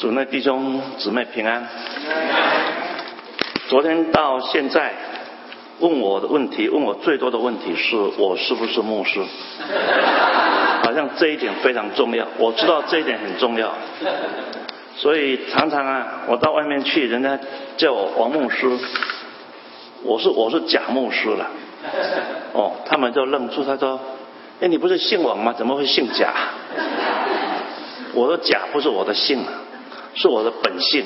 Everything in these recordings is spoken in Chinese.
主内弟兄姊妹平安。昨天到现在，问我的问题，问我最多的问题是我是不是牧师？好像这一点非常重要，我知道这一点很重要，所以常常啊，我到外面去，人家叫我王牧师，我是我是假牧师了。哦，他们就愣住，他说：“哎，你不是姓王吗？怎么会姓贾？”我的贾不是我的姓啊，是我的本性。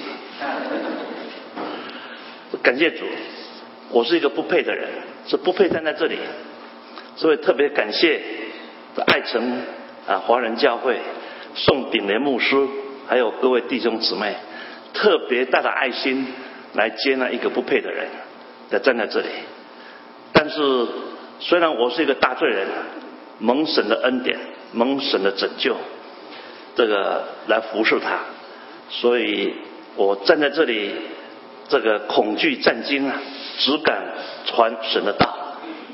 感谢主，我是一个不配的人，是不配站在这里，所以特别感谢爱城啊华人教会宋炳莲牧师，还有各位弟兄姊妹，特别大的爱心来接纳一个不配的人，来站在这里。但是虽然我是一个大罪人，蒙神的恩典，蒙神的拯救。这个来服侍他，所以我站在这里，这个恐惧战惊啊，只敢传神的道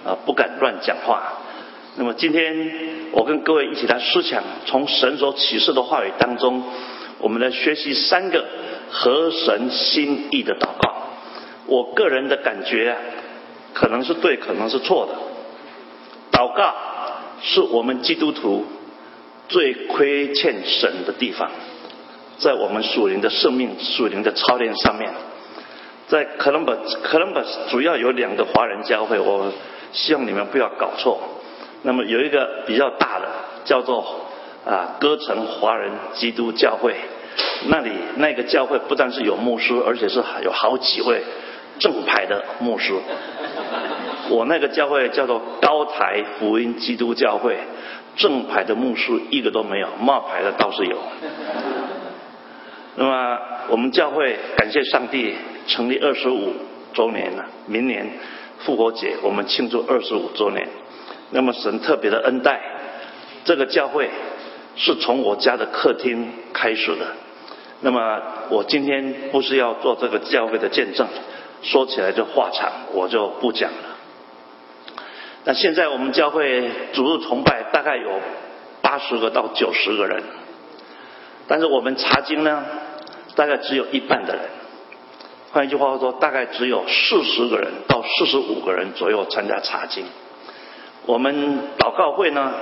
啊，不敢乱讲话。那么今天我跟各位一起来思想，从神所启示的话语当中，我们来学习三个合神心意的祷告。我个人的感觉啊，可能是对，可能是错的。祷告是我们基督徒。最亏欠神的地方，在我们属灵的生命、属灵的操练上面，在 Columbus，Columbus 主要有两个华人教会，我希望你们不要搞错。那么有一个比较大的，叫做啊歌城华人基督教会，那里那个教会不但是有牧师，而且是有好几位正牌的牧师。我那个教会叫做高台福音基督教会。正牌的牧师一个都没有，冒牌的倒是有。那么我们教会感谢上帝成立二十五周年了，明年复活节我们庆祝二十五周年。那么神特别的恩待，这个教会是从我家的客厅开始的。那么我今天不是要做这个教会的见证，说起来就话长，我就不讲了。那现在我们教会主日崇拜大概有八十个到九十个人，但是我们查经呢，大概只有一半的人。换一句话说，大概只有四十个人到四十五个人左右参加查经。我们祷告会呢，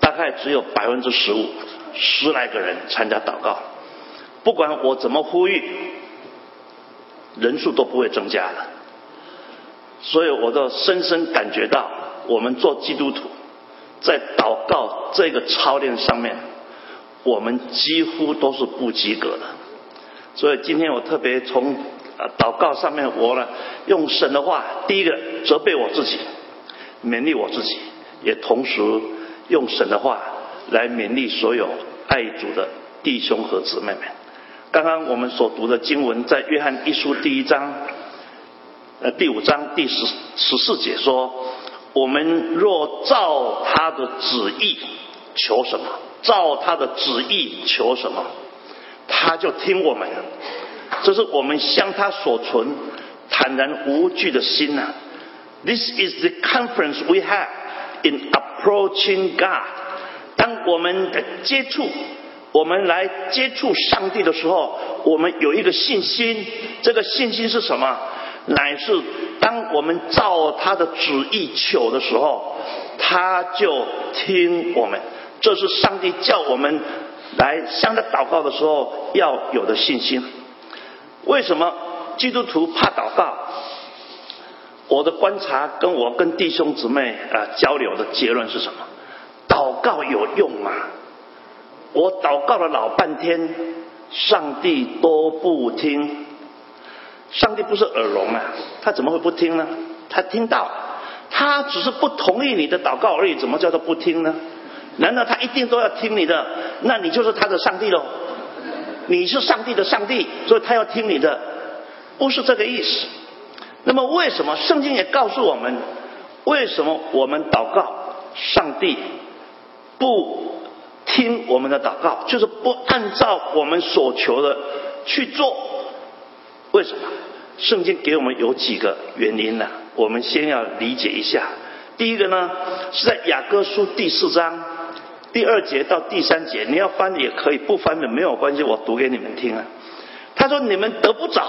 大概只有百分之十五，十来个人参加祷告。不管我怎么呼吁，人数都不会增加的。所以我都深深感觉到。我们做基督徒，在祷告这个操练上面，我们几乎都是不及格的。所以今天我特别从呃祷告上面，我呢用神的话，第一个责备我自己，勉励我自己，也同时用神的话来勉励所有爱主的弟兄和姊妹们。刚刚我们所读的经文，在约翰一书第一章，呃第五章第十十四节说。我们若照他的旨意求什么，照他的旨意求什么，他就听我们。这是我们向他所存坦然无惧的心呐。This is the conference we have in approaching God。当我们的接触，我们来接触上帝的时候，我们有一个信心。这个信心是什么？乃是当我们照他的旨意求的时候，他就听我们。这是上帝叫我们来向他祷告的时候要有的信心。为什么基督徒怕祷告？我的观察跟我跟弟兄姊妹啊交流的结论是什么？祷告有用吗？我祷告了老半天，上帝都不听。上帝不是耳聋啊，他怎么会不听呢？他听到，他只是不同意你的祷告而已，怎么叫做不听呢？难道他一定都要听你的？那你就是他的上帝喽？你是上帝的上帝，所以他要听你的，不是这个意思。那么为什么圣经也告诉我们，为什么我们祷告，上帝不听我们的祷告，就是不按照我们所求的去做？为什么？圣经给我们有几个原因呢？我们先要理解一下。第一个呢，是在雅各书第四章第二节到第三节，你要翻也可以，不翻的没有关系，我读给你们听啊。他说：“你们得不着，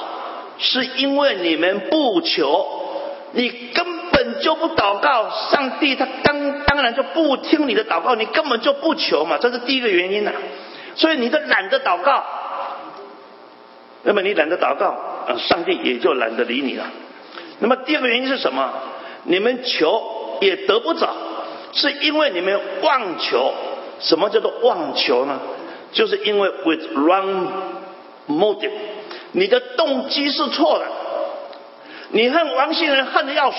是因为你们不求，你根本就不祷告，上帝他当当然就不听你的祷告，你根本就不求嘛，这是第一个原因呐。所以你就懒得祷告，那么你懒得祷告，上帝也就懒得理你了。那么第二个原因是什么？你们求也得不着，是因为你们妄求。”什么叫做妄求呢？就是因为 with wrong motive，你的动机是错的。你恨王信人恨的要死，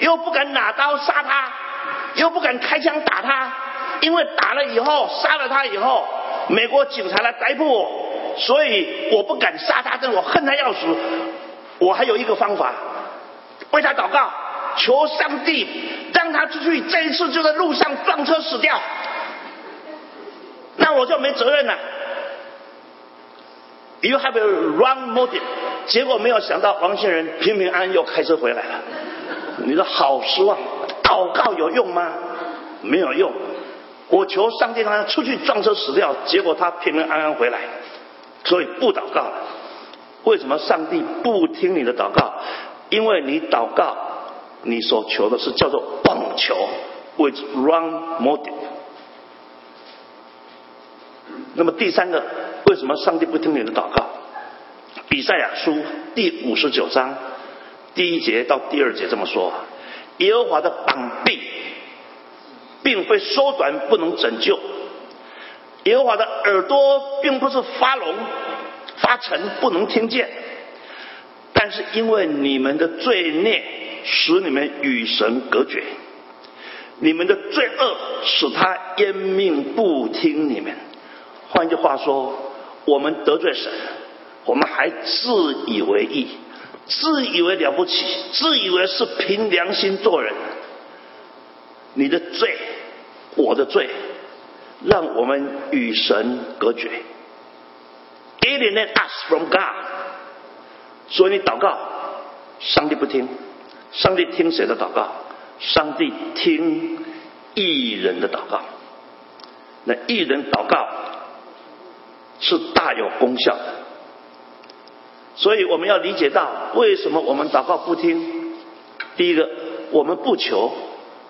又不敢拿刀杀他，又不敢开枪打他，因为打了以后杀了他以后，美国警察来逮捕我，所以我不敢杀他，但我恨他要死。我还有一个方法，为他祷告，求上帝让他出去，这一次就在路上撞车死掉。那我就没责任了。You have a wrong motive，结果没有想到王先生平平安安又开车回来了。你说好失望，祷告有用吗？没有用。我求上帝让他出去撞车死掉，结果他平平安安回来，所以不祷告了。为什么上帝不听你的祷告？因为你祷告，你所求的是叫做棒球，with wrong motive。那么第三个，为什么上帝不听你的祷告？比赛亚书第五十九章第一节到第二节这么说：耶和华的膀臂并非缩短不能拯救，耶和华的耳朵并不是发聋发沉不能听见，但是因为你们的罪孽使你们与神隔绝，你们的罪恶使他焉命不听你们。换句话说，我们得罪神，我们还自以为意，自以为了不起，自以为是凭良心做人。你的罪，我的罪，让我们与神隔绝，alienate us from God。所以你祷告，上帝不听，上帝听谁的祷告？上帝听艺人的祷告。那艺人祷告。是大有功效的，所以我们要理解到为什么我们祷告不听。第一个，我们不求，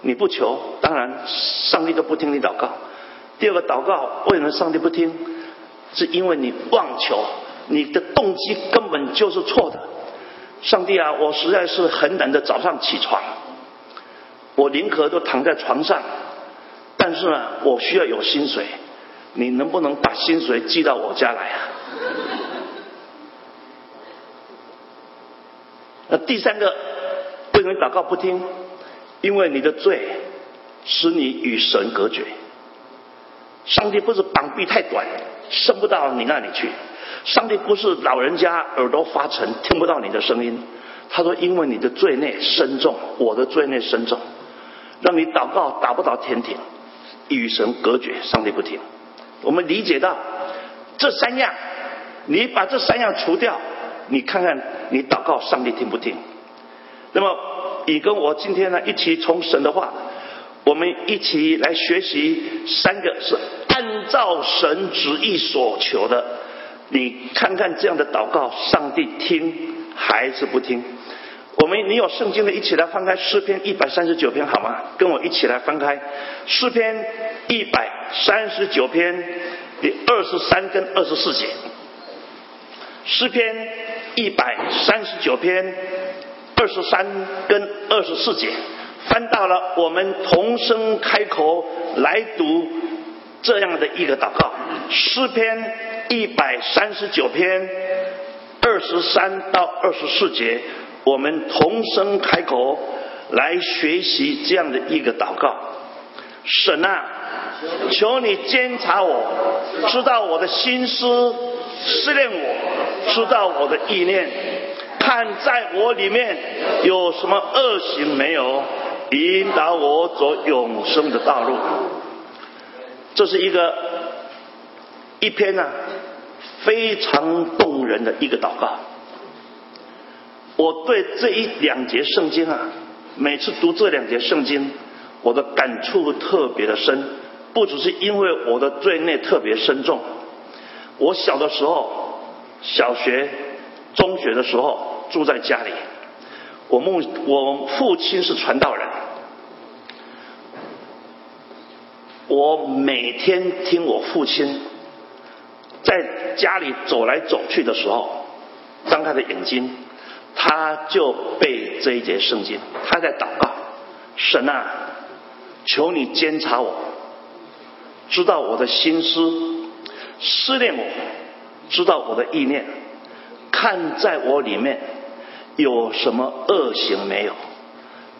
你不求，当然上帝都不听你祷告。第二个，祷告为什么上帝不听？是因为你妄求，你的动机根本就是错的。上帝啊，我实在是很懒得早上起床，我宁可都躺在床上，但是呢，我需要有薪水。你能不能把薪水寄到我家来啊？那第三个，为什么祷告不听？因为你的罪使你与神隔绝。上帝不是膀臂太短，伸不到你那里去；上帝不是老人家耳朵发沉，听不到你的声音。他说：“因为你的罪孽深重，我的罪孽深重，让你祷告打不到天庭，与神隔绝。上帝不听。”我们理解到这三样，你把这三样除掉，你看看你祷告上帝听不听？那么你跟我今天呢一起从神的话，我们一起来学习三个是按照神旨意所求的。你看看这样的祷告，上帝听还是不听？我们你有圣经的，一起来翻开诗篇一百三十九篇好吗？跟我一起来翻开诗篇一百三十九篇第二十三跟二十四节。诗篇一百三十九篇二十三跟二十四节，翻到了我们同声开口来读这样的一个祷告。诗篇一百三十九篇二十三到二十四节。我们同声开口来学习这样的一个祷告，神啊，求你监察我，知道我的心思，试炼我，知道我的意念，看在我里面有什么恶行没有，引导我走永生的道路。这是一个一篇呢非常动人的一个祷告。我对这一两节圣经啊，每次读这两节圣经，我的感触特别的深，不只是因为我的罪孽特别深重，我小的时候，小学、中学的时候住在家里，我母我父亲是传道人，我每天听我父亲在家里走来走去的时候，张开的眼睛，他就背这一节圣经，他在祷告，神啊，求你监察我。知道我的心思，思念我，知道我的意念，看在我里面有什么恶行没有，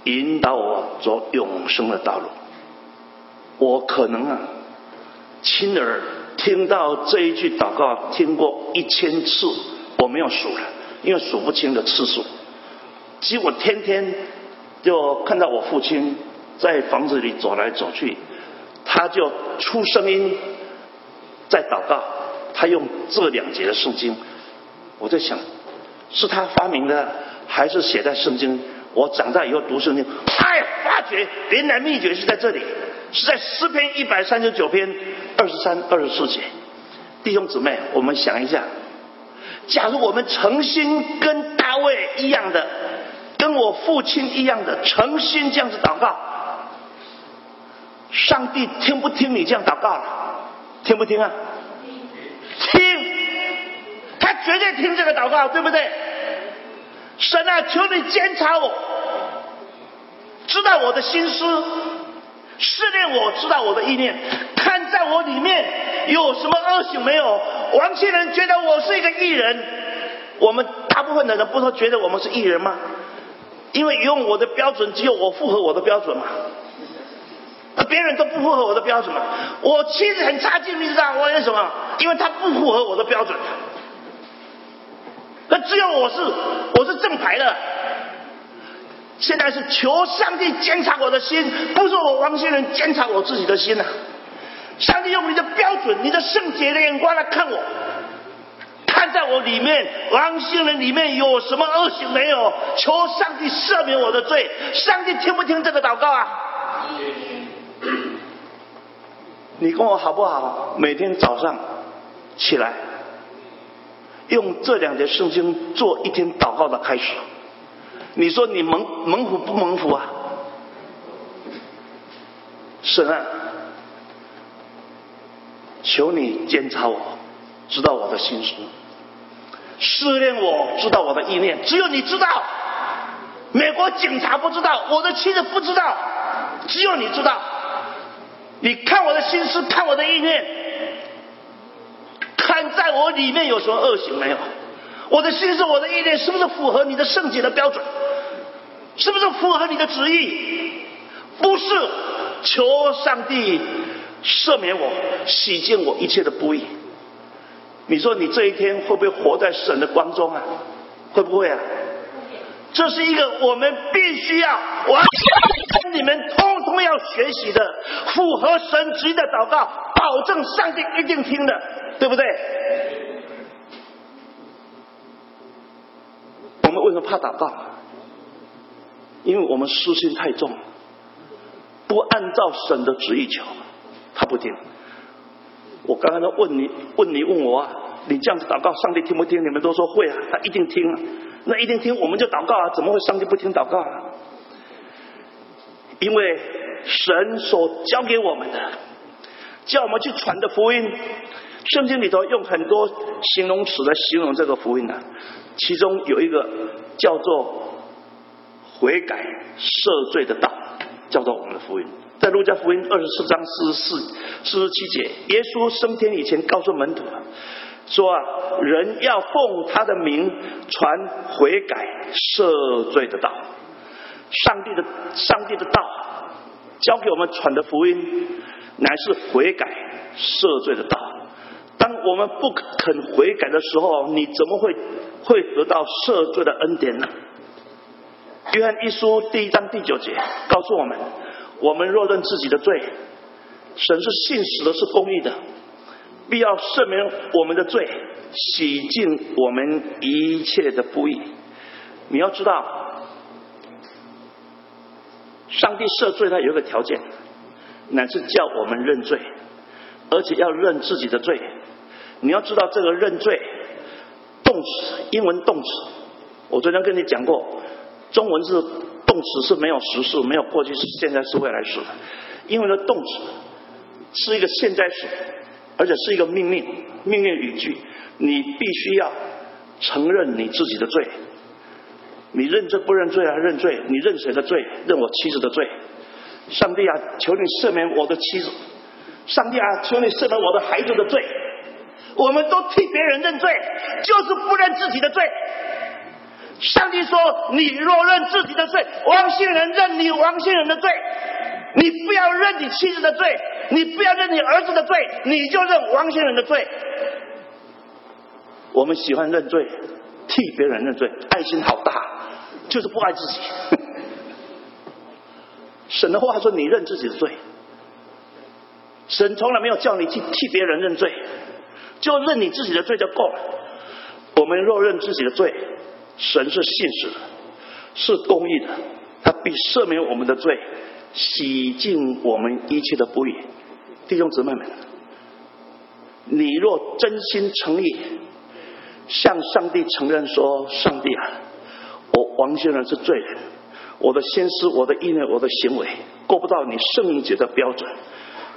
引导我走永生的道路。我可能啊，亲耳听到这一句祷告，听过一千次，我没有数了，因为数不清的次数。结果天天就看到我父亲在房子里走来走去。他就出声音在祷告，他用这两节的圣经，我在想，是他发明的还是写在圣经？我长大以后读圣经，哎，发觉原来秘诀是在这里，是在诗篇一百三十九篇二十三、二十四节。弟兄姊妹，我们想一下，假如我们诚心跟大卫一样的，跟我父亲一样的诚心这样子祷告。上帝听不听你这样祷告？听不听啊？听，他绝对听这个祷告，对不对？神啊，求你监察我，知道我的心思，试炼我知道我的意念，看在我里面有什么恶行没有。王先人觉得我是一个艺人，我们大部分的人不都觉得我们是艺人吗？因为用我的标准，只有我符合我的标准嘛。别人都不符合我的标准嘛，我妻子很差劲，你知道我为什么？因为她不符合我的标准。那只有我是，我是正牌的。现在是求上帝检查我的心，不是我王先人检查我自己的心呐。上帝用你的标准、你的圣洁的眼光来看我，看在我里面，王先人里面有什么恶行没有？求上帝赦免我的罪。上帝听不听这个祷告啊？你跟我好不好？每天早上起来，用这两节圣经做一天祷告的开始。你说你蒙蒙福不蒙福啊？神啊，求你监察我，知道我的心思，试炼我知道我的意念。只有你知道，美国警察不知道，我的妻子不知道，只有你知道。你看我的心思，看我的意念，看在我里面有什么恶行没有？我的心思，我的意念是不是符合你的圣洁的标准？是不是符合你的旨意？不是，求上帝赦免我，洗净我一切的不义。你说你这一天会不会活在神的光中啊？会不会啊？这是一个我们必须要完全你们通通要学习的符合神旨的祷告，保证上帝一定听的，对不对？我们为什么怕祷告？因为我们私心太重，不按照神的旨意求，他不听。我刚刚都问你，问你问我啊，你这样子祷告，上帝听不听？你们都说会啊，他一定听啊。那一定听，我们就祷告啊！怎么会上帝不听祷告啊？因为神所教给我们的，叫我们去传的福音，圣经里头用很多形容词来形容这个福音呢。其中有一个叫做悔改赦罪的道，叫做我们的福音。在路加福音二十四章四十四、四十七节，耶稣升天以前告诉门徒。说啊，人要奉他的名传悔改赦罪的道，上帝的上帝的道，教给我们传的福音，乃是悔改赦罪的道。当我们不肯悔改的时候，你怎么会会得到赦罪的恩典呢？约翰一书第一章第九节告诉我们：我们若认自己的罪，神是信实的，是公义的。必要赦免我们的罪，洗净我们一切的不义。你要知道，上帝赦罪他有一个条件，乃是叫我们认罪，而且要认自己的罪。你要知道这个认罪，动词，英文动词，我昨天跟你讲过，中文是动词是没有实数，没有过去式、现在式、未来式的。因为呢动词是一个现在时，而且是一个命令，命令语句。你必须要承认你自己的罪。你认罪不认罪啊？认罪。你认谁的罪？认我妻子的罪。上帝啊，求你赦免我的妻子。上帝啊，求你赦免我的孩子的罪。我们都替别人认罪，就是不认自己的罪。上帝说：“你若认自己的罪，王姓人认你王姓人的罪。你不要认你妻子的罪，你不要认你儿子的罪，你就认王姓人的罪。”我们喜欢认罪，替别人认罪，爱心好大，就是不爱自己。神的话说：“你认自己的罪。”神从来没有叫你去替别人认罪。就认你自己的罪就够了。我们若认自己的罪，神是信实的，是公义的，他必赦免我们的罪，洗净我们一切的不义。弟兄姊妹们，你若真心诚意向上帝承认说：“上帝啊，我王先生是罪人，我的心思、我的意念、我的行为，过不到你圣灵节的标准。”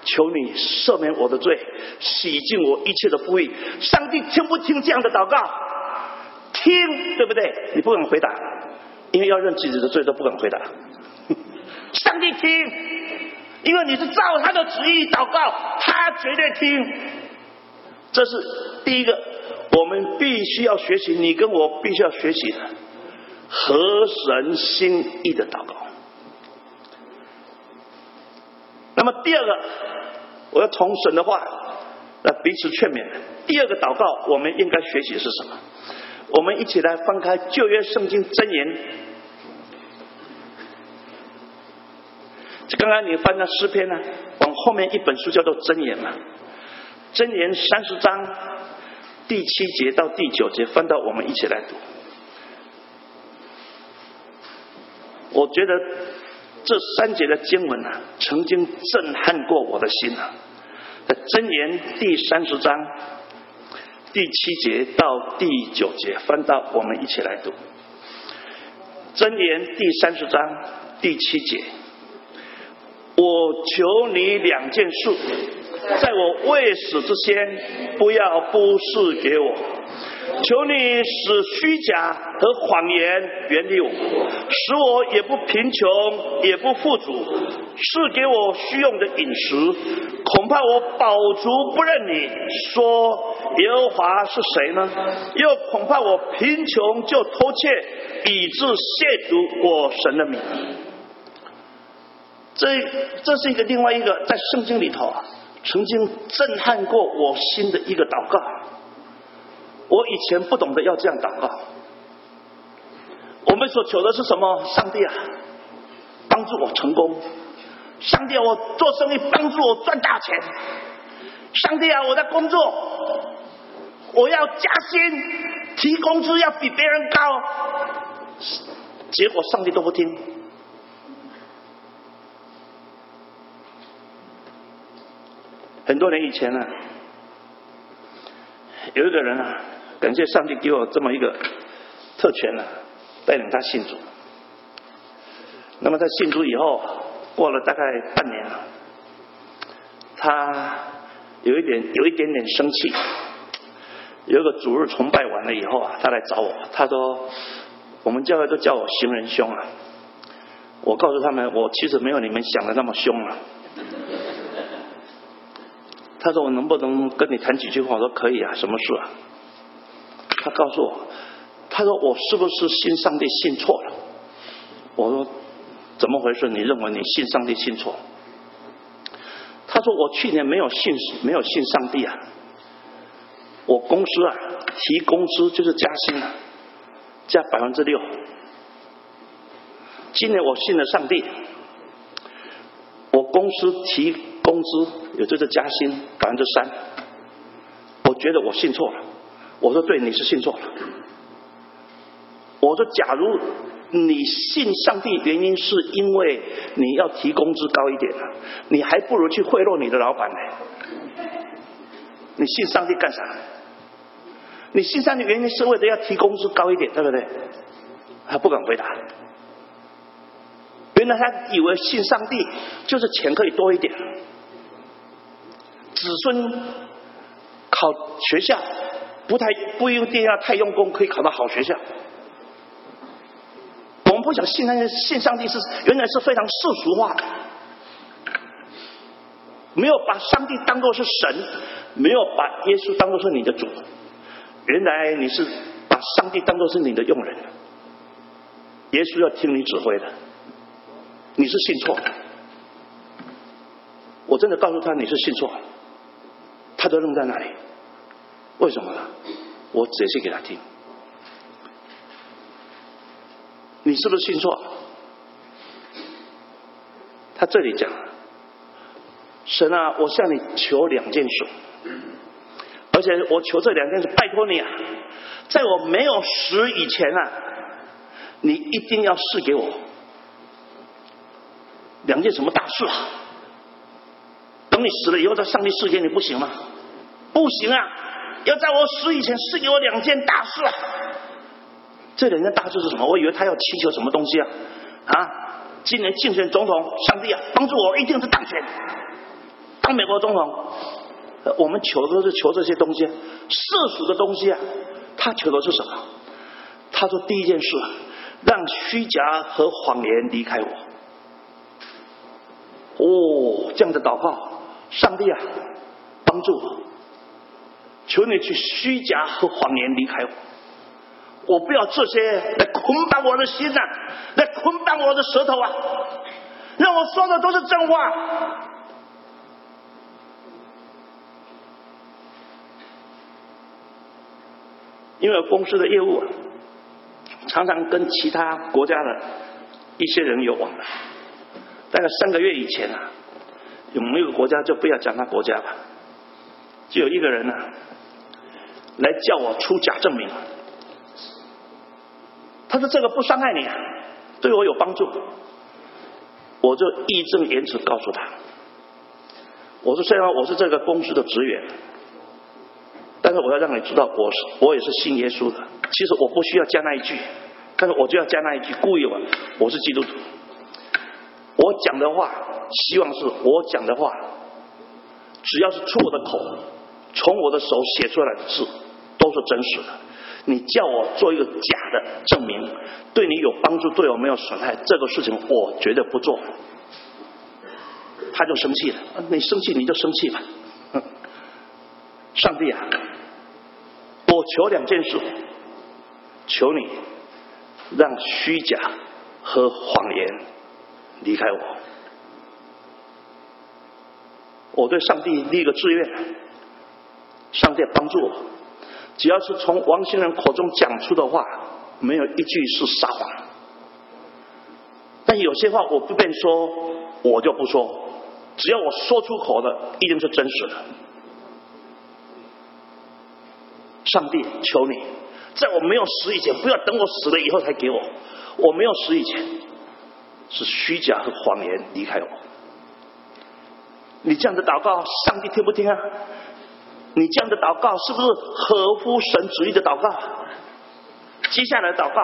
求你赦免我的罪，洗净我一切的不义。上帝听不听这样的祷告？听，对不对？你不敢回答，因为要认自己的罪都不敢回答。上帝听，因为你是照他的旨意祷告，他绝对听。这是第一个，我们必须要学习，你跟我必须要学习的合神心意的祷告。那么第二个，我要从神的话来彼此劝勉。第二个祷告，我们应该学习是什么？我们一起来翻开旧约圣经箴言。刚刚你翻的诗篇呢，往后面一本书叫做箴言嘛。箴言三十章第七节到第九节，翻到我们一起来读。我觉得。这三节的经文啊，曾经震撼过我的心啊。在箴言第三十章第七节到第九节，翻到我们一起来读。真言第三十章第七节，我求你两件事，在我未死之前，不要不赐给我。求你使虚假和谎言远离我，使我也不贫穷也不富足，赐给我需用的饮食。恐怕我饱足不认你，说耶和华是谁呢？又恐怕我贫穷就偷窃，以致亵渎我神的名。这这是一个另外一个在圣经里头啊，曾经震撼过我心的一个祷告。我以前不懂得要这样祷告。我们所求的是什么？上帝啊，帮助我成功！上帝啊，我做生意帮助我赚大钱！上帝啊，我在工作，我要加薪，提工资要比别人高。结果上帝都不听。很多年以前呢，有一个人啊。感谢上帝给我这么一个特权呢，带领他信主。那么他信主以后，过了大概半年啊，他有一点有一点点生气。有一个主日崇拜完了以后啊，他来找我，他说：“我们教会都叫我行人凶啊。”我告诉他们，我其实没有你们想的那么凶啊。他说：“我能不能跟你谈几句话？”我说：“可以啊，什么事啊？”他告诉我，他说我是不是信上帝信错了？我说怎么回事？你认为你信上帝信错？他说我去年没有信没有信上帝啊，我公司啊提工资就是加薪啊，加百分之六。今年我信了上帝，我公司提工资也就是加薪百分之三，我觉得我信错了。我说对，你是信错了。我说，假如你信上帝原因是因为你要提工资高一点，你还不如去贿赂你的老板呢。你信上帝干啥？你信上帝原因是为了要提工资高一点，对不对？他不敢回答。原来他以为信上帝就是钱可以多一点，子孙考学校不太不一定要太用功，可以考到好学校。我们不想信那些信上帝是原来是非常世俗化的，没有把上帝当做是神，没有把耶稣当做是你的主。原来你是把上帝当做是你的佣人，耶稣要听你指挥的，你是信错。我真的告诉他你是信错，他都愣在那里。为什么呢？我解释给他听。你是不是信错？他这里讲，神啊，我向你求两件事，而且我求这两件事，拜托你啊，在我没有死以前啊，你一定要赐给我两件什么大事啊？等你死了以后，在上帝试给你不行吗？不行啊，要在我死以前赐给我两件大事啊！这两件大事是什么？我以为他要祈求什么东西啊？啊！今年竞选总统，上帝啊，帮助我一定是当选，当美国总统。我们求都是求这些东西，世俗的东西啊。他求的是什么？他说第一件事，让虚假和谎言离开我。哦，这样的祷告，上帝啊，帮助我，求你去虚假和谎言离开我。我不要这些来捆绑我的心啊，来捆绑我的舌头啊，让我说的都是真话。因为公司的业务啊，常常跟其他国家的一些人有往来。大概三个月以前啊，有没有国家就不要讲他国家了，就有一个人呢，来叫我出假证明。他说：“这个不伤害你，对我有帮助。”我就义正言辞告诉他：“我说虽然我是这个公司的职员，但是我要让你知道，我是我也是信耶稣的。其实我不需要加那一句，但是我就要加那一句，故意我我是基督徒。我讲的话，希望是我讲的话，只要是出我的口，从我的手写出来的字，都是真实的。”你叫我做一个假的证明，对你有帮助，对我没有损害，这个事情我绝对不做。他就生气了，你生气你就生气吧。上帝啊，我求两件事，求你让虚假和谎言离开我。我对上帝立个志愿，上帝帮助我。只要是从王先生口中讲出的话，没有一句是撒谎。但有些话我不便说，我就不说。只要我说出口的，一定是真实的。上帝，求你，在我没有死以前，不要等我死了以后才给我。我没有死以前，是虚假和谎言离开我。你这样的祷告，上帝听不听啊？你这样的祷告是不是合乎神旨意的祷告？接下来祷告，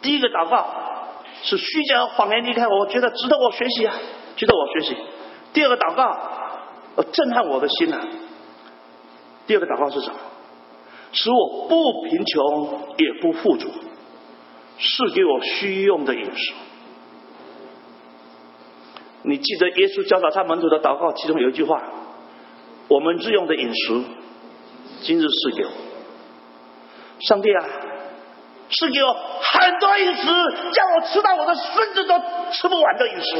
第一个祷告是虚假谎言离开我，我觉得值得我学习啊，值得我学习。第二个祷告，震撼我的心啊。第二个祷告是什么？使我不贫穷也不富足，是给我需用的饮食。你记得耶稣教导他门徒的祷告，其中有一句话。我们日用的饮食，今日赐给我，上帝啊，赐给我很多饮食，叫我吃到我的孙子都吃不完的饮食。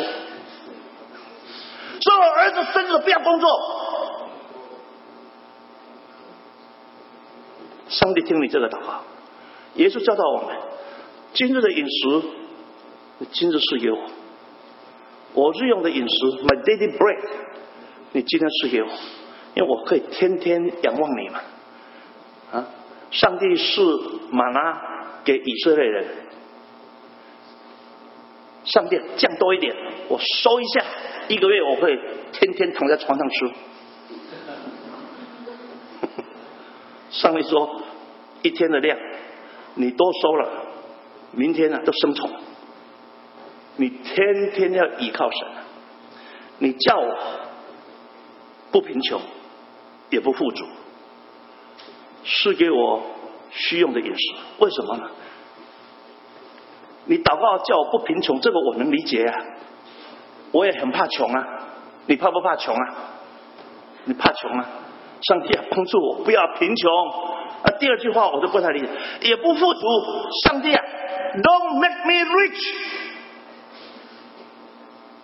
说我儿子孙子不要工作，上帝听你这个祷告，耶稣教导我们，今日的饮食，今日赐给我，我日用的饮食，my daily bread，你今天赐给我。因为我可以天天仰望你嘛，啊！上帝是马拉给以色列人，上帝降多一点，我收一下，一个月我会天天躺在床上吃。上帝说，一天的量，你多收了，明天呢都生虫。你天天要依靠神，你叫我不贫穷，也不富足，是给我需用的饮食。为什么呢？你祷告叫我不贫穷，这个我能理解啊。我也很怕穷啊，你怕不怕穷啊？你怕穷啊？上帝啊，帮助我不要贫穷。啊，第二句话我都不太理解，也不富足。上帝啊，Don't make me rich。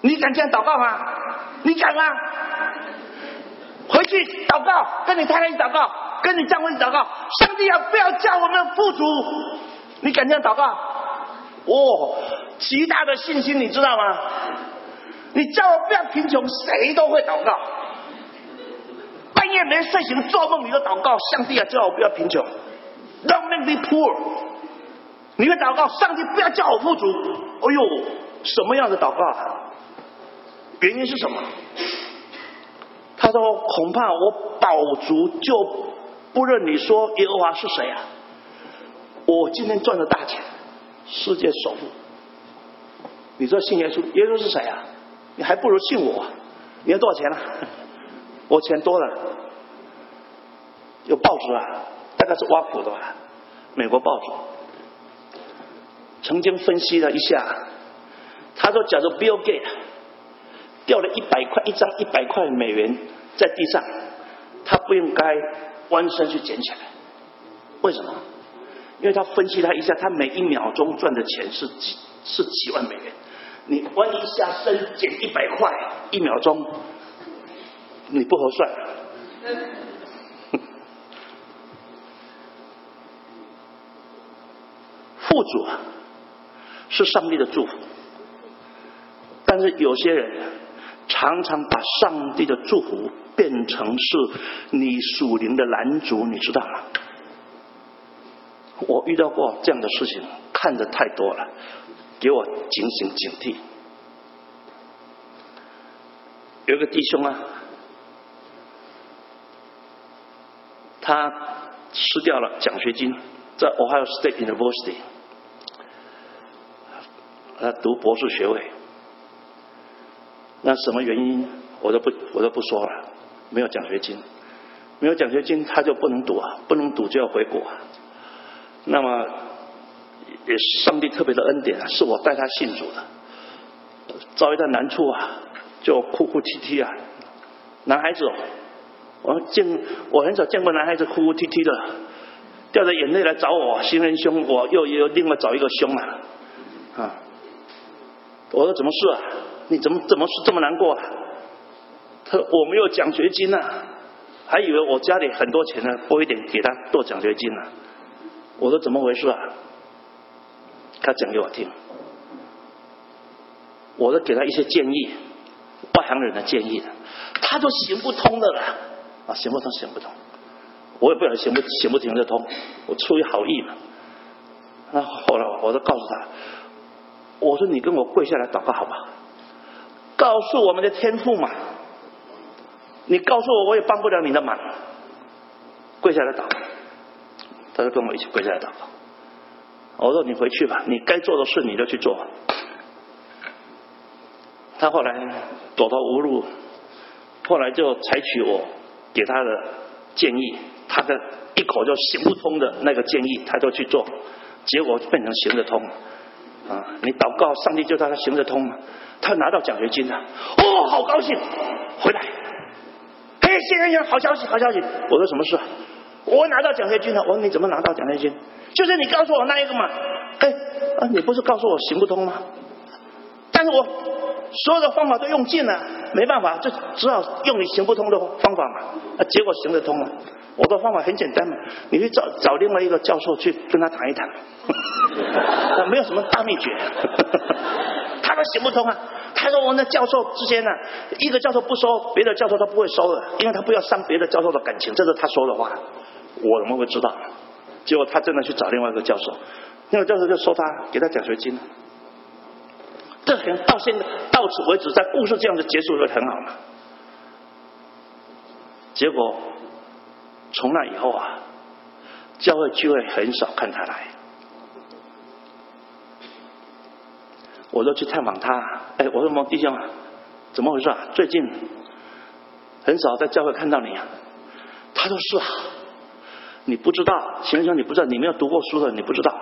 你敢这样祷告吗？你敢吗？回去祷告，跟你太太祷告，跟你丈夫祷告。上帝啊，不要叫我们富足。你敢这样祷告？哦，极大的信心，你知道吗？你叫我不要贫穷，谁都会祷告。半夜没睡醒，做梦你都祷告。上帝啊，叫我不要贫穷，Don't make me poor。你会祷告，上帝不要叫我富足。哎呦，什么样的祷告？原因是什么？他说：“恐怕我保足就不认你说耶和华是谁啊？我今天赚了大钱，世界首富。你说信耶稣，耶稣是谁啊？你还不如信我。你要多少钱啊？我钱多了，有报纸啊，大概是挖苦的吧？美国报纸曾经分析了一下，他说：假如 Bill Gates。”掉了一百块，一张一百块美元在地上，他不应该弯身去捡起来。为什么？因为他分析他一下，他每一秒钟赚的钱是几是几万美元。你弯一下身捡一百块，一秒钟你不合算。富足是上帝的祝福，但是有些人。常常把上帝的祝福变成是你属灵的拦阻，你知道吗？我遇到过这样的事情，看的太多了，给我警醒警惕。有个弟兄啊，他吃掉了奖学金，在 Ohio State University，他读博士学位。那什么原因，我都不我都不说了。没有奖学金，没有奖学金，他就不能赌啊，不能赌就要回国。那么，也上帝特别的恩典，是我带他信主的。遭遇到难处啊，就哭哭啼啼啊。男孩子，我见我很少见过男孩子哭哭啼啼的，掉着眼泪来找我，新人兄，我又又另外找一个兄啊。啊，我说怎么事啊？你怎么怎么是这么难过啊？他说我没有奖学金呐，还以为我家里很多钱呢，拨一点给他做奖学金呢。我说怎么回事啊？他讲给我听，我都给他一些建议，外行人的建议，他就行不通的了啊，行不通，行不通。我也不晓得行不行不行得通，我出于好意嘛。那后来我都告诉他，我说你跟我跪下来祷告好不好？告诉我们的天赋嘛，你告诉我，我也帮不了你的忙。跪下来祷告，他就跟我一起跪下来祷告。我说你回去吧，你该做的事你就去做。他后来走投无路，后来就采取我给他的建议，他的一口就行不通的那个建议，他就去做，结果变成行得通。啊，你祷告，上帝就让他行得通。他拿到奖学金了，哦，好高兴！回来，嘿，谢先生，好消息，好消息！我说什么事？我拿到奖学金了。我说你怎么拿到奖学金？就是你告诉我那一个嘛。哎，啊，你不是告诉我行不通吗？但是我所有的方法都用尽了，没办法，就只好用你行不通的方法嘛。啊，结果行得通了。我的方法很简单嘛，你去找找另外一个教授去跟他谈一谈，没有什么大秘诀。他说行不通啊！他说我那教授之间呢，一个教授不收，别的教授他不会收的，因为他不要伤别的教授的感情，这是他说的话。我怎么会知道？结果他真的去找另外一个教授，那个教授就收他，给他奖学金。这很到现在到此为止，在故事这样子结束的很好嘛。结果从那以后啊，教会聚会很少看他来。我都去探访他，哎，我说某弟兄啊，怎么回事啊？最近很少在教会看到你啊。他说是啊，你不知道，先生你不知道，你没有读过书的，你不知道。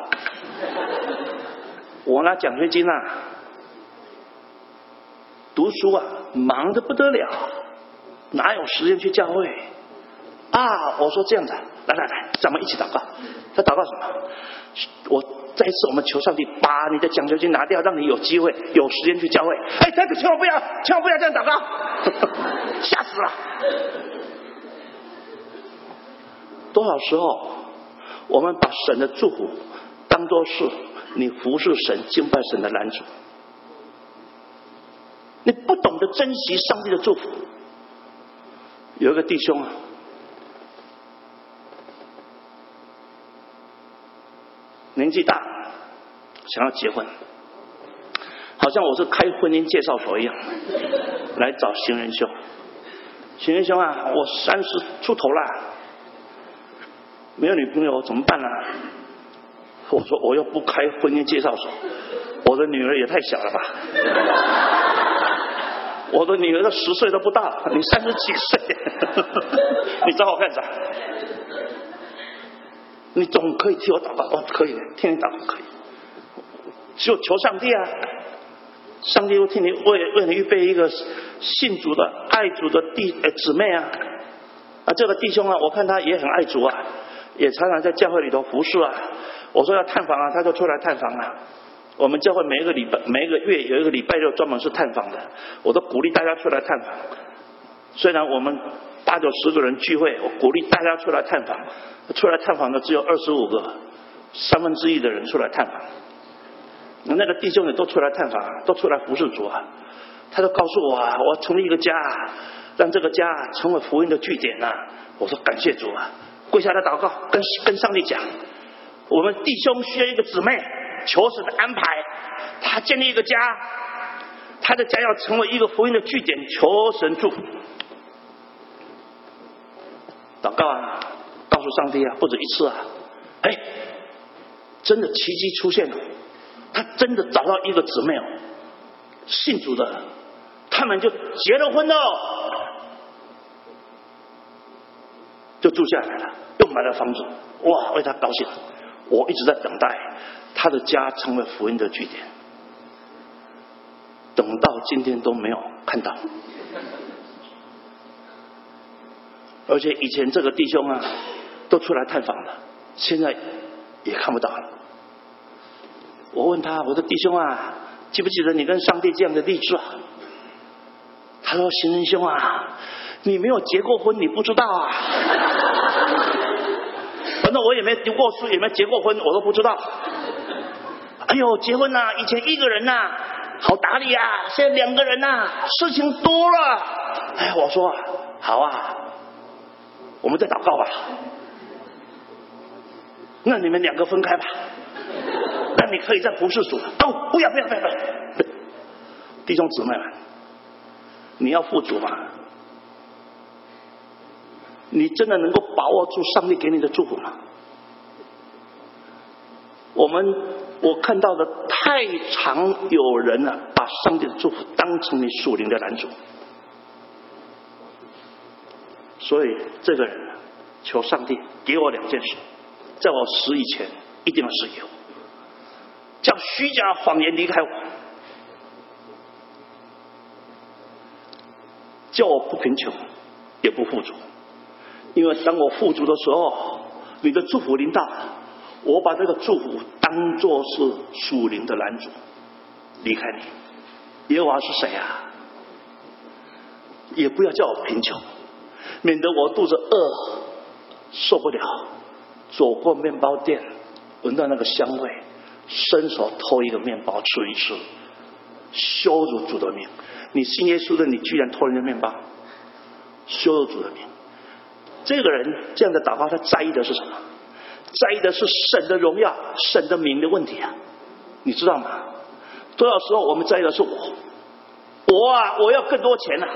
我拿奖学金啊，读书啊，忙得不得了，哪有时间去教会？啊，我说这样子，来来来，咱们一起祷告。他祷告什么？我。再一次，我们求上帝把你的奖学金拿掉，让你有机会、有时间去教会。哎，这个千万不要，千万不要这样祷告，吓死了！多少时候，我们把神的祝福当做是你服侍神、敬拜神的拦阻，你不懂得珍惜上帝的祝福。有一个弟兄啊。年纪大，想要结婚，好像我是开婚姻介绍所一样，来找行人兄。行人兄啊，我三十出头了，没有女朋友怎么办呢？我说我又不开婚姻介绍所，我的女儿也太小了吧？我的女儿都十岁都不到，你三十几岁，你找我干啥？你总可以替我祷告，哦，可以，天天祷告可以，就求上帝啊，上帝会替你为为你预备一个信主的爱主的弟呃姊妹啊，啊这个弟兄啊，我看他也很爱主啊，也常常在教会里头服侍啊。我说要探访啊，他就出来探访啊。我们教会每一个礼拜每一个月有一个礼拜六专门是探访的，我都鼓励大家出来探访。虽然我们八九十个人聚会，我鼓励大家出来探访。出来探访的只有二十五个，三分之一的人出来探访。那个弟兄也都出来探访，都出来服侍主啊。他就告诉我啊，我成立一个家，让这个家成为福音的据点啊。我说感谢主啊，跪下来祷告，跟跟上帝讲，我们弟兄需要一个姊妹，求神的安排，他建立一个家，他的家要成为一个福音的据点，求神祝福。祷告啊。告诉上帝啊，不止一次啊！哎，真的奇迹出现了，他真的找到一个姊妹哦，信主的，他们就结了婚喽，就住下来了，又买了房子，哇，为他高兴！我一直在等待他的家成为福音的据点，等到今天都没有看到，而且以前这个弟兄啊。都出来探访了，现在也看不到了。我问他：“我的弟兄啊，记不记得你跟上帝这样的励志啊？”他说：“行人兄啊，你没有结过婚，你不知道啊。反正我也没读过书，也没结过婚，我都不知道。哎呦，结婚呐，以前一个人呐，好打理啊，现在两个人呐，事情多了。哎，我说好啊，我们在祷告吧。”那你们两个分开吧，那你可以在服侍主哦，不要不要不要！弟兄姊妹们，你要富足吗？你真的能够把握住上帝给你的祝福吗？我们我看到的太常有人了，把上帝的祝福当成你属灵的拦阻，所以这个人求上帝给我两件事。在我死以前，一定要死有，叫虚假谎言离开我，叫我不贫穷，也不富足，因为当我富足的时候，你的祝福临到，我把这个祝福当做是属灵的男主，离开你，耶和华是谁啊？也不要叫我贫穷，免得我肚子饿，受不了。走过面包店，闻到那个香味，伸手偷一个面包吃一吃，羞辱主的名。你信耶稣的，你居然偷人家面包，羞辱主的名。这个人这样的祷告，他在意的是什么？在意的是神的荣耀、神的名的问题啊！你知道吗？多少时候我们在意的是我，我啊，我要更多钱呐，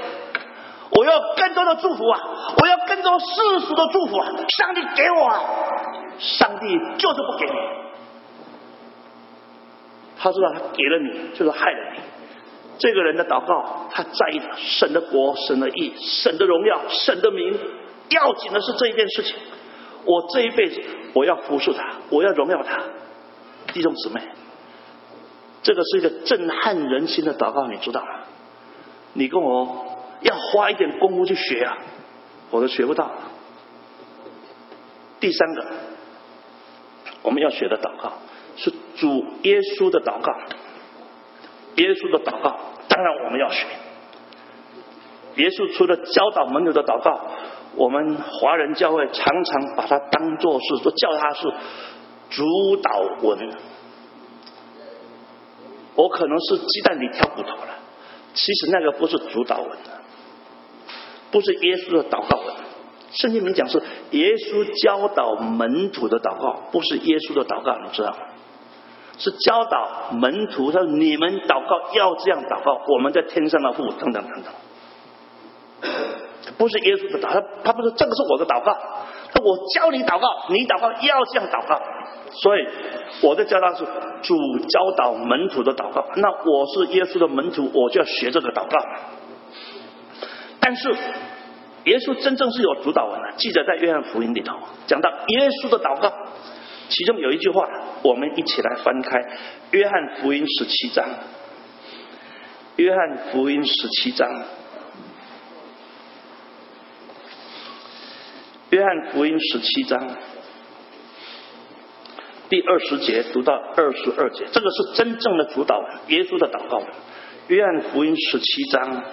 我要更多的祝福啊，我要更多世俗的祝福啊，上帝给我啊，上帝就是不给你，他知道他给了你就是害了你。这个人的祷告，他在意的神的国、神的义、神的荣耀、神的名，要紧的是这一件事情。我这一辈子，我要服侍他，我要荣耀他。弟兄姊妹，这个是一个震撼人心的祷告，你知道吗？你跟我要花一点功夫去学啊，我都学不到。第三个，我们要学的祷告是主耶稣的祷告。耶稣的祷告，当然我们要学。耶稣除了教导门徒的祷告，我们华人教会常常把它当做是，都叫它是主导文。我可能是鸡蛋里挑骨头了，其实那个不是主导文，不是耶稣的祷告文。圣经里面讲是耶稣教导门徒的祷告，不是耶稣的祷告，你知道吗？是教导门徒，他说：“你们祷告要这样祷告，我们在天上的父，等等等等。”不是耶稣的祷，他他不是这个是我的祷告，他我教你祷告，你祷告要这样祷告。所以我在教他是主教导门徒的祷告，那我是耶稣的门徒，我就要学这个祷告。但是耶稣真正是有主导文的，记载在约翰福音里头，讲到耶稣的祷告。其中有一句话，我们一起来翻开《约翰福音》十七章，《约翰福音》十七章，《约翰福音》十七章第二十节读到二十二节，这个是真正的主导文耶稣的祷告。《约翰福音》十七章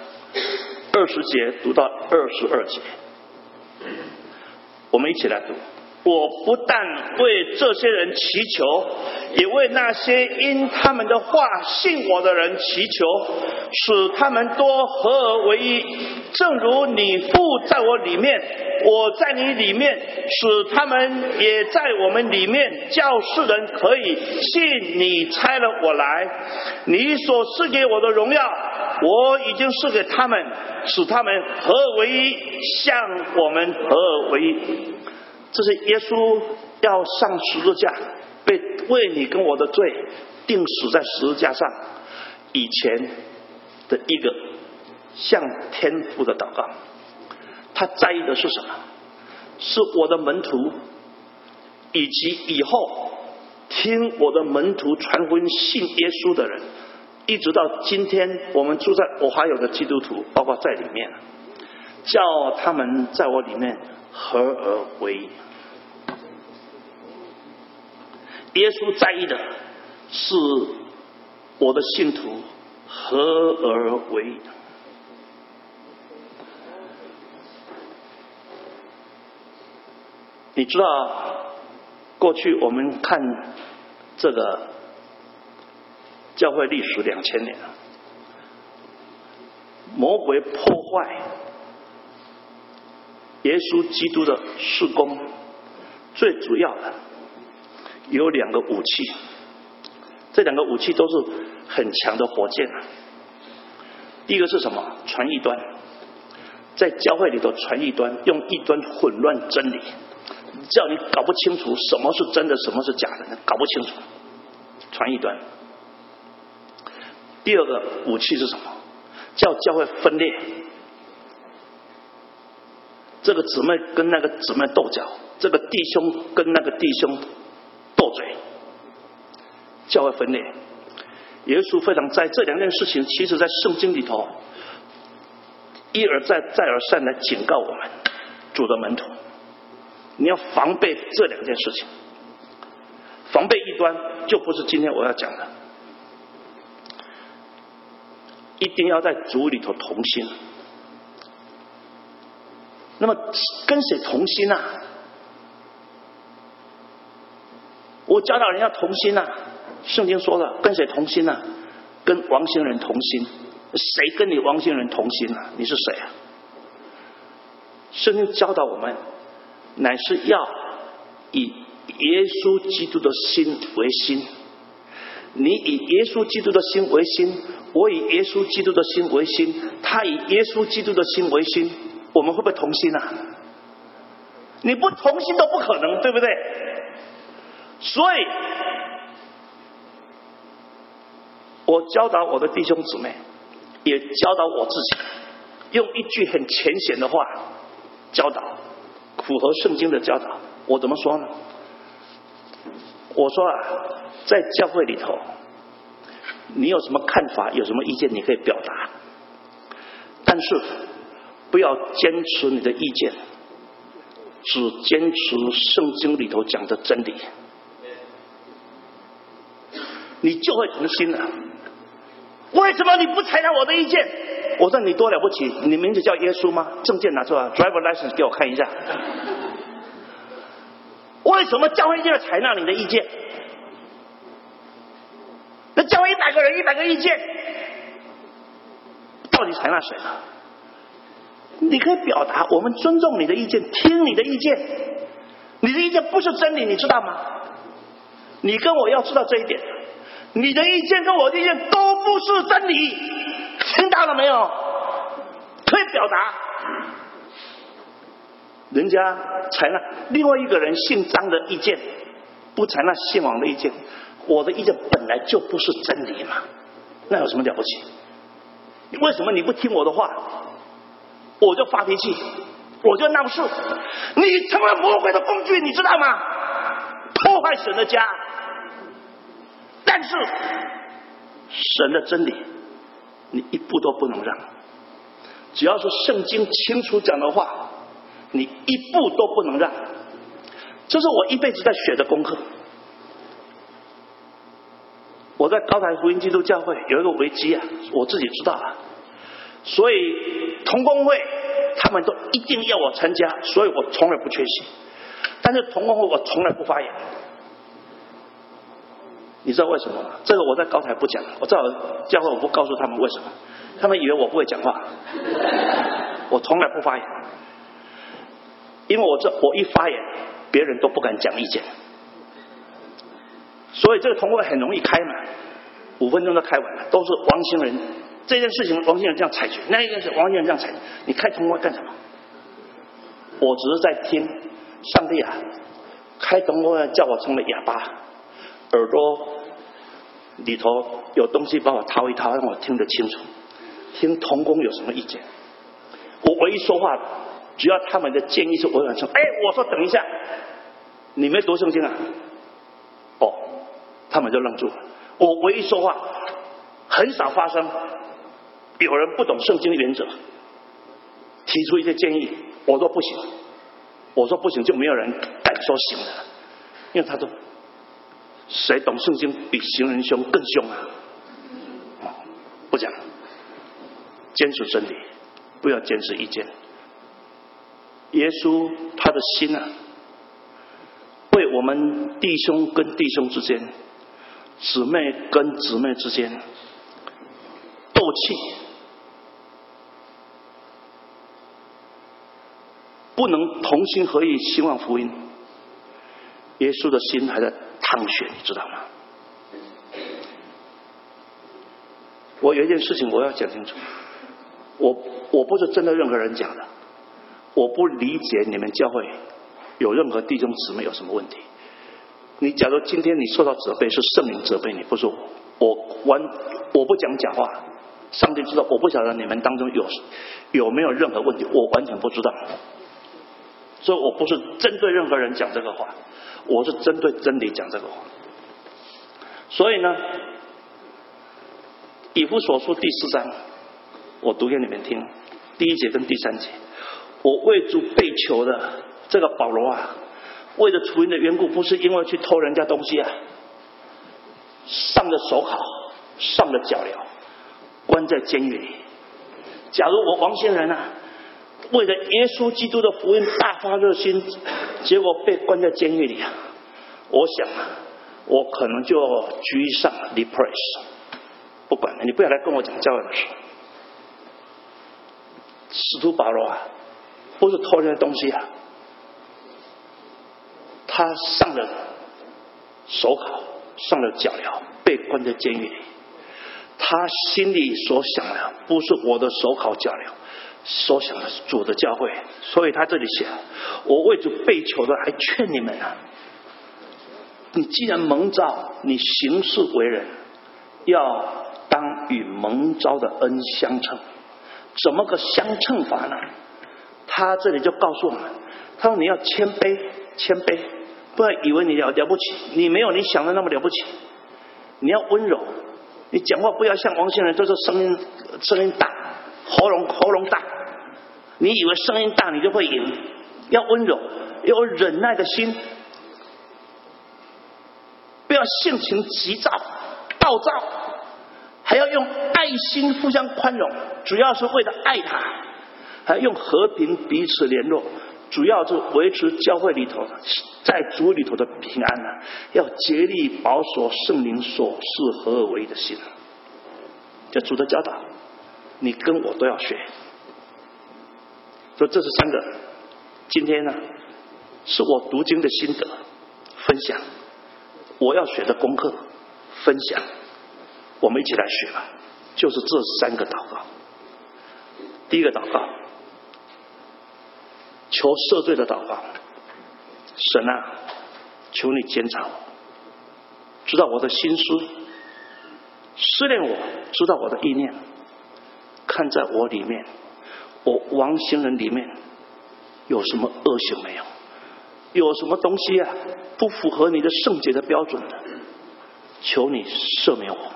二十节读到二十二节，我们一起来读。我不但为这些人祈求，也为那些因他们的话信我的人祈求，使他们多合而为一，正如你父在我里面，我在你里面，使他们也在我们里面，叫世人可以信你差了我来。你所赐给我的荣耀，我已经赐给他们，使他们合而为一，像我们合而为一。这是耶稣要上十字架，被为你跟我的罪定死在十字架上以前的一个向天父的祷告。他在意的是什么？是我的门徒，以及以后听我的门徒传福音信耶稣的人，一直到今天我们住在我还有的基督徒，包括在里面，叫他们在我里面合而为一。耶稣在意的是我的信徒合而为一。你知道，过去我们看这个教会历史两千年，魔鬼破坏耶稣基督的事工，最主要的。有两个武器，这两个武器都是很强的火箭。第一个是什么？传异端，在教会里头传异端，用异端混乱真理，叫你搞不清楚什么是真的，什么是假的，搞不清楚。传异端。第二个武器是什么？叫教会分裂，这个姊妹跟那个姊妹斗角，这个弟兄跟那个弟兄。斗嘴，教会分裂。耶稣非常在这两件事情，其实在圣经里头一而再、再而三的警告我们主的门徒，你要防备这两件事情。防备异端，就不是今天我要讲的。一定要在主里头同心。那么跟谁同心啊？我教导人要同心呐，圣经说了，跟谁同心呐？跟王星人同心。谁跟你王星人同心啊？你是谁啊？圣经教导我们，乃是要以耶稣基督的心为心，你以耶稣基督的心为心，我以耶稣基督的心为心，他以耶稣基督的心为心，我们会不会同心啊？你不同心都不可能，对不对？所以，我教导我的弟兄姊妹，也教导我自己，用一句很浅显的话教导，符合圣经的教导。我怎么说呢？我说啊，在教会里头，你有什么看法，有什么意见，你可以表达，但是不要坚持你的意见，只坚持圣经里头讲的真理，你就会同心了。为什么你不采纳我的意见？我说你多了不起，你名字叫耶稣吗？证件拿出来，driver license 给我看一下。为什么教会一定要采纳你的意见？那教会一百个人，一百个意见，到底采纳谁呢？你可以表达，我们尊重你的意见，听你的意见。你的意见不是真理，你知道吗？你跟我要知道这一点。你的意见跟我的意见都不是真理，听到了没有？可以表达。人家采纳另外一个人姓张的意见，不采纳姓王的意见。我的意见本来就不是真理嘛，那有什么了不起？为什么你不听我的话，我就发脾气，我就闹事？你成为魔鬼的工具，你知道吗？破坏神的家。但是神的真理，你一步都不能让。只要是圣经清楚讲的话。你一步都不能让，这是我一辈子在学的功课。我在高台福音基督教会有一个危机啊，我自己知道啊，所以同工会他们都一定要我参加，所以我从来不缺席。但是同工会我从来不发言，你知道为什么吗？这个我在高台不讲，我在教会我不告诉他们为什么，他们以为我不会讲话，我从来不发言。因为我这我一发言，别人都不敢讲意见，所以这个同会很容易开嘛，五分钟就开完了，都是王星人这件事情，王兴仁这样裁决，那一件事王兴仁这样裁决，你开同会干什么？我只是在听上帝啊，开同会叫我成了哑巴，耳朵里头有东西帮我掏一掏，让我听得清楚，听童工有什么意见，我唯一说话。只要他们的建议是委婉说，哎，我说等一下，你没读圣经啊？哦，他们就愣住了。我唯一说话，很少发生有人不懂圣经的原则，提出一些建议，我说不行，我说不行，就没有人敢说行的，因为他说，谁懂圣经比行人凶更凶啊？不讲，坚持真理，不要坚持意见。耶稣他的心啊，为我们弟兄跟弟兄之间、姊妹跟姊妹之间斗气，不能同心合意兴旺福音。耶稣的心还在淌血，你知道吗？我有一件事情我要讲清楚，我我不是针对任何人讲的。我不理解你们教会有任何弟兄姊妹有什么问题。你假如今天你受到责备，是圣灵责备你，不是我。我完我不讲假话，上帝知道。我不晓得你们当中有有没有任何问题，我完全不知道。所以我不是针对任何人讲这个话，我是针对真理讲这个话。所以呢，以弗所书第四章，我读给你们听，第一节跟第三节。我为主被囚的这个保罗啊，为了楚音的缘故，不是因为去偷人家东西啊，上了手铐，上了脚镣，关在监狱里。假如我王先人啊，为了耶稣基督的福音大发热心，结果被关在监狱里啊，我想啊，我可能就居上 depress。不管了，你不要来跟我讲教育的事。使徒保罗啊。不是偷人的东西啊！他上了手铐，上了脚镣，被关在监狱里。他心里所想的不是我的手考脚镣，所想的是主的教会。所以他这里写：我为主被囚的，还劝你们啊！你既然蒙召，你行事为人，要当与蒙召的恩相称。怎么个相称法呢？他这里就告诉我们：他说你要谦卑，谦卑，不要以为你了了不起，你没有你想的那么了不起。你要温柔。你讲话不要像王先生，就是声音声音大，喉咙喉咙大。你以为声音大你就会赢？要温柔，要有忍耐的心，不要性情急躁、暴躁，还要用爱心互相宽容，主要是为了爱他，还用和平彼此联络。主要是维持教会里头，在主里头的平安呢，要竭力保守圣灵所示合而为的心。这主的教导，你跟我都要学。说这是三个，今天呢，是我读经的心得分享，我要学的功课分享，我们一起来学吧。就是这三个祷告，第一个祷告。求赦罪的祷告，神啊，求你检查我，知道我的心思，试炼我，知道我的意念，看在我里面，我王行人里面有什么恶行没有？有什么东西啊不符合你的圣洁的标准的？求你赦免我。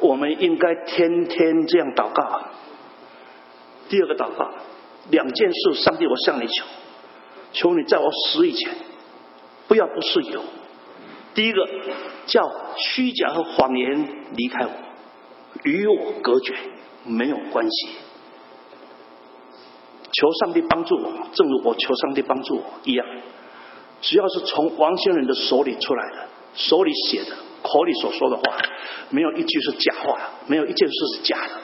我们应该天天这样祷告。第二个祷告。两件事，上帝，我向你求，求你在我死以前，不要不是有。第一个叫虚假和谎言离开我，与我隔绝，没有关系。求上帝帮助我，正如我求上帝帮助我一样。只要是从王先人的手里出来的，手里写的，口里所说的话，没有一句是假话，没有一件事是假的。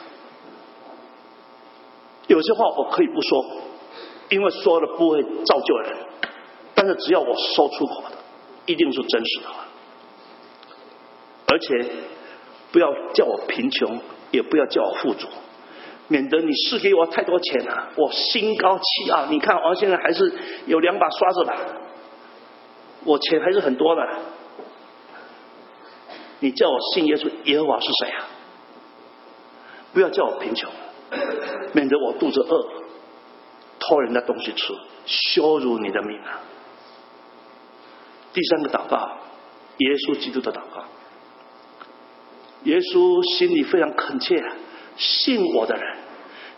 有些话我可以不说，因为说了不会造就人。但是只要我说出口的，一定是真实的话。而且不要叫我贫穷，也不要叫我富足，免得你是给我太多钱了，我心高气傲。你看王先生还是有两把刷子吧，我钱还是很多的。你叫我信耶稣，耶和华是谁啊？不要叫我贫穷。免得我肚子饿，偷人的东西吃，羞辱你的命啊！第三个祷告，耶稣基督的祷告。耶稣心里非常恳切，信我的人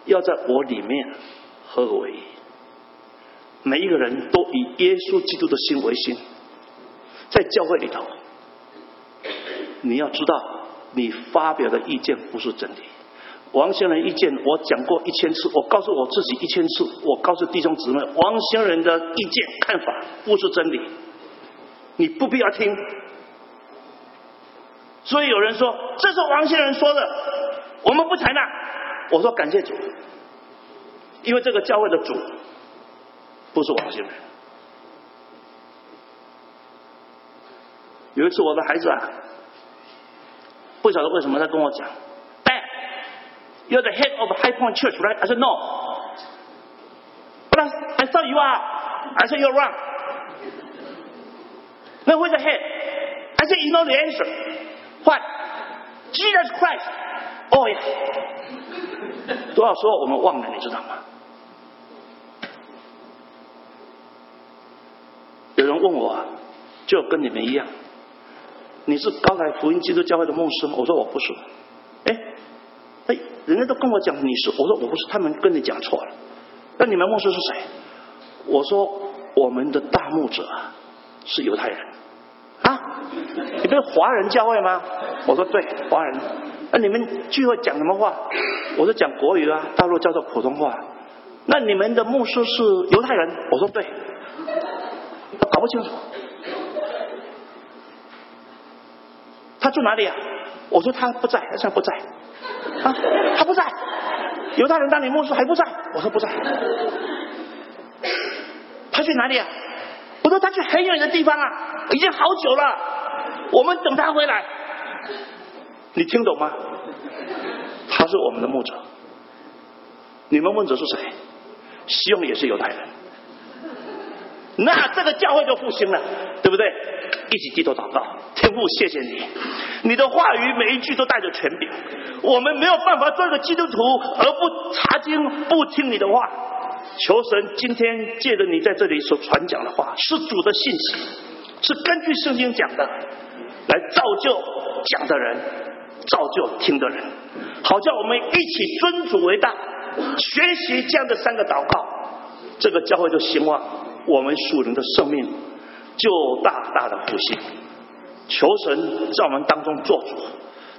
要在我里面合而为一。每一个人都以耶稣基督的心为心，在教会里头，你要知道，你发表的意见不是真理。王先人意见我讲过一千次，我告诉我自己一千次，我告诉弟兄姊妹，王先人的意见看法不是真理，你不必要听。所以有人说这是王先人说的，我们不采纳。我说感谢主，因为这个教会的主不是王先人。有一次我的孩子啊，不晓得为什么他跟我讲。You're the head of High Point Church, right? I said, no. But I, I thought you are. I said, you're wrong. Then who's the head? I said, you know the answer. What? Jesus Christ. Oh, yeah. 多少时候我们忘了，你知道吗？有人问我，就跟你们一样，你是高台福音基督教会的牧师吗？我说我不是。哎，哎人家都跟我讲你是，我说我不是，他们跟你讲错了。那你们牧师是谁？我说我们的大牧者是犹太人啊，你不是华人教会吗？我说对，华人。那你们聚会讲什么话？我说讲国语啊，大陆叫做普通话。那你们的牧师是犹太人？我说对，搞不清楚。他住哪里啊？我说他不在，他现在不在。啊，他不在，犹太人当年牧师还不在，我说不在，他去哪里啊？我说他去很远的地方啊，已经好久了。我们等他回来。你听懂吗？他是我们的牧者。你们牧者是谁？希望也是犹太人。那这个教会就复兴了，对不对？一起低头祷告，天父，谢谢你，你的话语每一句都带着权柄。我们没有办法做一个基督徒而不查经、不听你的话。求神今天借着你在这里所传讲的话，是主的信息，是根据圣经讲的，来造就讲的人，造就听的人，好叫我们一起尊主为大，学习这样的三个祷告，这个教会就兴旺，我们属灵的生命就大大的复兴。求神在我们当中做主，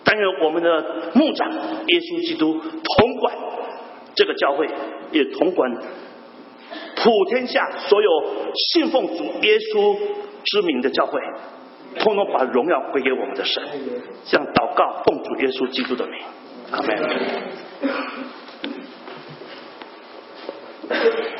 但愿我们的牧长耶稣基督统管这个教会，也同管。普天下所有信奉主耶稣之名的教会，通通把荣耀归给我们的神。这样祷告，奉主耶稣基督的名，阿门。